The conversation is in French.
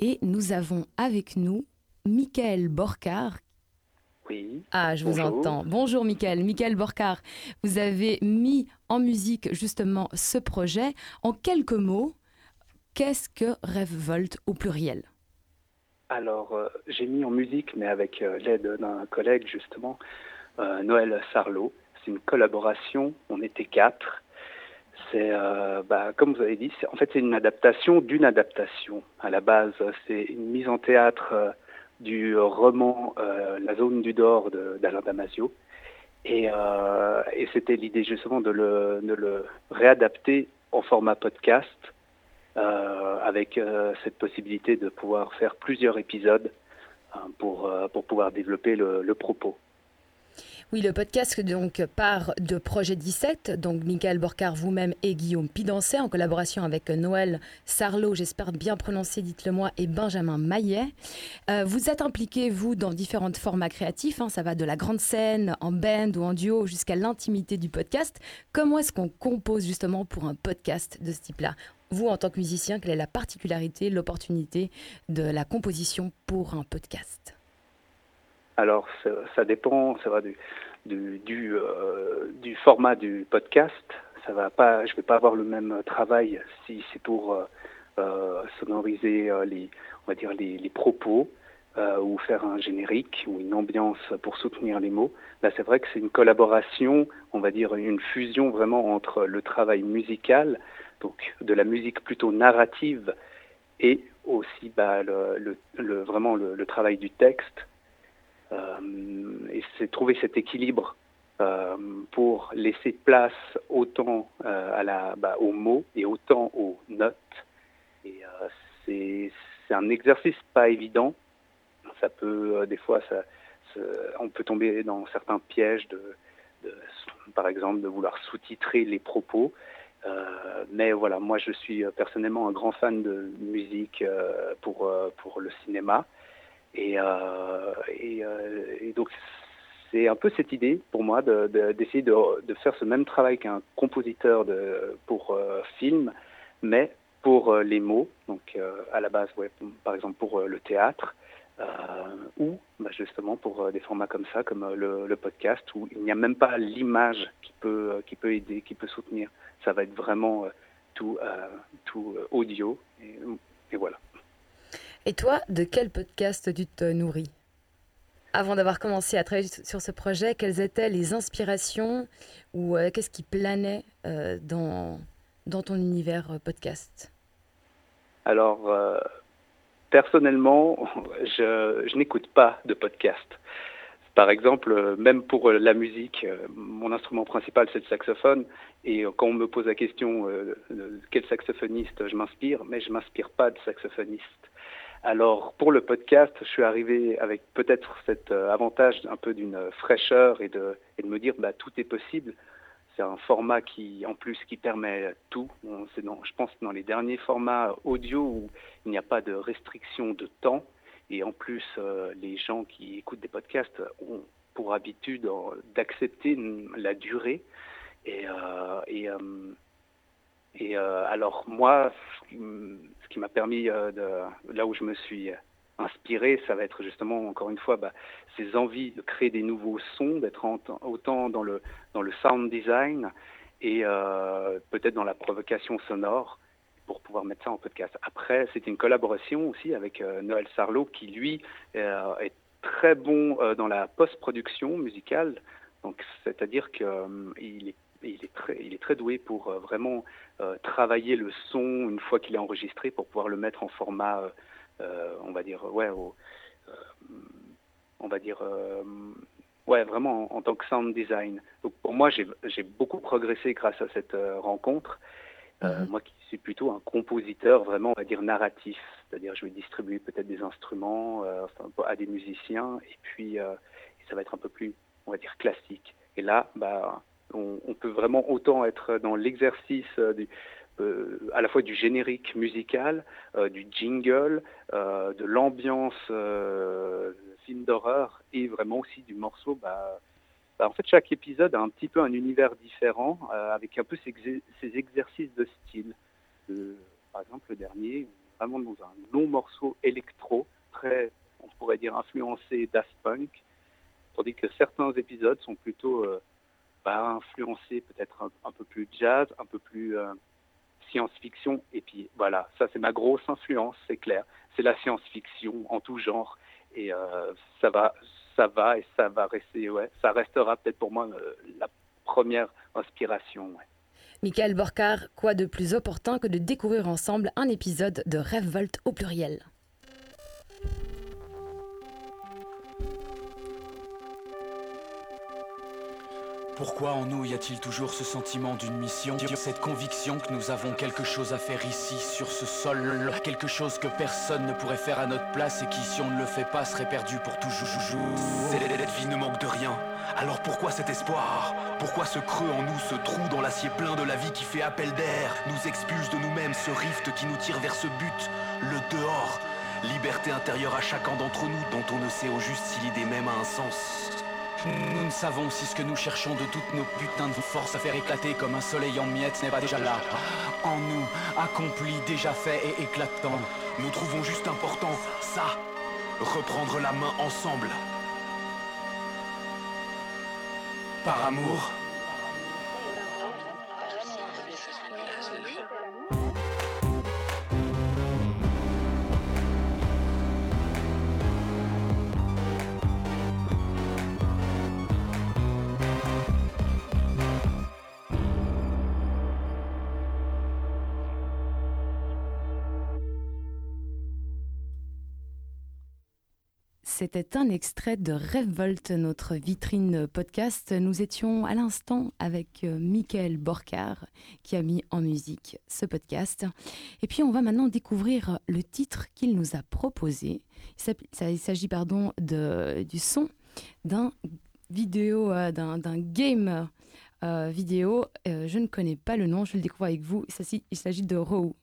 et nous avons avec nous Michael Borcar. Oui. Ah, je vous entends. Bonjour Michael. Michael Borcar, vous avez mis en musique justement ce projet. En quelques mots, qu'est-ce que Rêve Volt au pluriel? Alors, euh, j'ai mis en musique, mais avec euh, l'aide d'un collègue justement, euh, Noël Sarlot. C'est une collaboration, on était quatre. C'est, bah, comme vous avez dit, en fait c'est une adaptation d'une adaptation. À la base, c'est une mise en théâtre du roman La zone du Dor d'Alain Damasio. Et, c'était l'idée justement de le, réadapter en format podcast euh, avec euh, cette possibilité de pouvoir faire plusieurs épisodes hein, pour, euh, pouvoir développer le propos. Oui, le podcast donc part de Projet 17, donc Michael Borcar vous-même et Guillaume Pidancet en collaboration avec Noël Sarlot, j'espère bien prononcer, dites-le moi, et Benjamin Maillet. Euh, vous êtes impliqué, vous, dans différents formats créatifs, hein, ça va de la grande scène, en band ou en duo, jusqu'à l'intimité du podcast. Comment est-ce qu'on compose justement pour un podcast de ce type-là? Vous, en tant que musicien, quelle est la particularité, l'opportunité de la composition pour un podcast? Alors, ça, dépend, ça va du, euh, du, format du podcast. Ça va pas, je ne vais pas avoir le même travail si c'est pour euh, euh, sonoriser les, on va dire les, les propos ou faire un générique ou une ambiance pour soutenir les mots. Là, c'est vrai que c'est une collaboration, on va dire une fusion vraiment entre le travail musical, donc de la musique plutôt narrative, et aussi bah, le, vraiment le, travail du texte et c'est trouver cet équilibre euh, pour laisser place autant euh, bah, aux mots et autant aux notes. Et c'est un exercice pas évident. Ça peut, des fois, ça, on peut tomber dans certains pièges de, par exemple, de vouloir sous-titrer les propos. Euh, mais voilà, moi je suis personnellement un grand fan de musique euh, pour, pour le cinéma. Et, euh, euh, et, donc, c'est un peu cette idée pour moi d'essayer de, de, faire ce même travail qu'un compositeur de, pour euh, film, mais pour les mots, donc à la base, par exemple pour le théâtre, ou bah, justement pour des formats comme ça, comme le, podcast, où il n'y a même pas l'image qui peut, qui peut aider, qui peut soutenir. Ça va être vraiment tout, tout audio, et voilà. Et toi, de quel podcast tu te nourris? Avant d'avoir commencé à travailler sur ce projet, quelles étaient les inspirations ou euh, qu'est-ce qui planait euh, dans, ton univers euh, podcast? Alors, personnellement, je, n'écoute pas de podcast. Par exemple, même pour la musique, mon instrument principal c'est le saxophone. Et quand on me pose la question quel saxophoniste je m'inspire, mais je m'inspire pas de saxophoniste. Alors pour le podcast, je suis arrivé avec peut-être cet euh, avantage un peu d'une fraîcheur et de, et de me dire bah, tout est possible. C'est un format qui, en plus, qui permet tout. Je pense dans les derniers formats audio où il n'y a pas de restriction de temps. Et en plus, euh, les gens qui écoutent des podcasts ont pour habitude d'accepter la durée. Et, euh, euh, et euh, alors moi, ce qui m'a permis euh, de là où je me suis inspiré, ça va être justement encore une fois bah, ces envies de créer des nouveaux sons, d'être autant dans le sound design et euh, peut-être dans la provocation sonore pour pouvoir mettre ça en podcast. Après, c'est une collaboration aussi avec Noël Sarlot qui lui est très bon dans la post-production musicale. Donc, c'est-à-dire qu'il est il est très, il est très doué pour euh, vraiment euh, travailler le son une fois qu'il est enregistré pour pouvoir le mettre en format, euh, on va dire, ouais, au, on va dire, ouais, vraiment en, en, tant que sound design. Donc pour moi, j'ai beaucoup progressé grâce à cette rencontre. Mm -hmm. Moi qui suis plutôt un compositeur vraiment, on va dire, narratif, c'est-à-dire je vais distribuer peut-être des instruments à des musiciens et puis ça va être un peu plus, on va dire, classique. Et là, bah, on, on, peut vraiment autant être dans l'exercice euh, euh, à la fois du générique musical, euh, du jingle, de l'ambiance film d'horreur et vraiment aussi du morceau. Bah, bah, en fait, chaque épisode a un petit peu un univers différent avec un peu ces exercices de style. par exemple, le dernier, vraiment dans un long morceau électrique influencé Daft Punk, tandis que certains épisodes sont plutôt bah, influencés peut-être un, peu plus jazz, un peu plus science-fiction. Et puis voilà, ça c'est ma grosse influence, c'est clair. C'est la science-fiction en tout genre. Et ça va, ça va et ça va rester, ouais, ça restera peut-être pour moi la première inspiration. Ouais. Michael Borcar, quoi de plus opportun que de découvrir ensemble un épisode de Révolte au pluriel? Pourquoi en nous y a-t-il toujours ce sentiment d'une mission Cette conviction que nous avons quelque chose à faire ici, sur ce sol Quelque chose que personne ne pourrait faire à notre place Et qui, si on ne le fait pas, serait perdu pour toujours? Cette vie ne manque de rien. Alors pourquoi cet espoir? Pourquoi ce creux en nous, ce trou dans l'acier plein de la vie qui fait appel d'air Nous expulse de nous-mêmes ce rift qui nous tire vers ce but, le dehors? Liberté intérieure à chacun d'entre nous dont on ne sait au juste si l'idée même a un sens nous ne savons si ce que nous cherchons de toutes nos putains de forces à faire éclater comme un soleil en miettes n'est pas déjà là. En nous, accompli, déjà fait et éclatant. Nous trouvons juste important, ça, reprendre la main ensemble. Par amour. C'était un extrait de Révolte, notre vitrine podcast. Nous étions à l'instant avec euh, Michael Borcar qui a mis en musique ce podcast. Et puis on va maintenant découvrir le titre qu'il nous a proposé. Il s'agit pardon de, du son d'un vidéo, euh, d'un game euh, vidéo. je ne connais pas le nom, je le découvrir avec vous. Il s'agit de Row.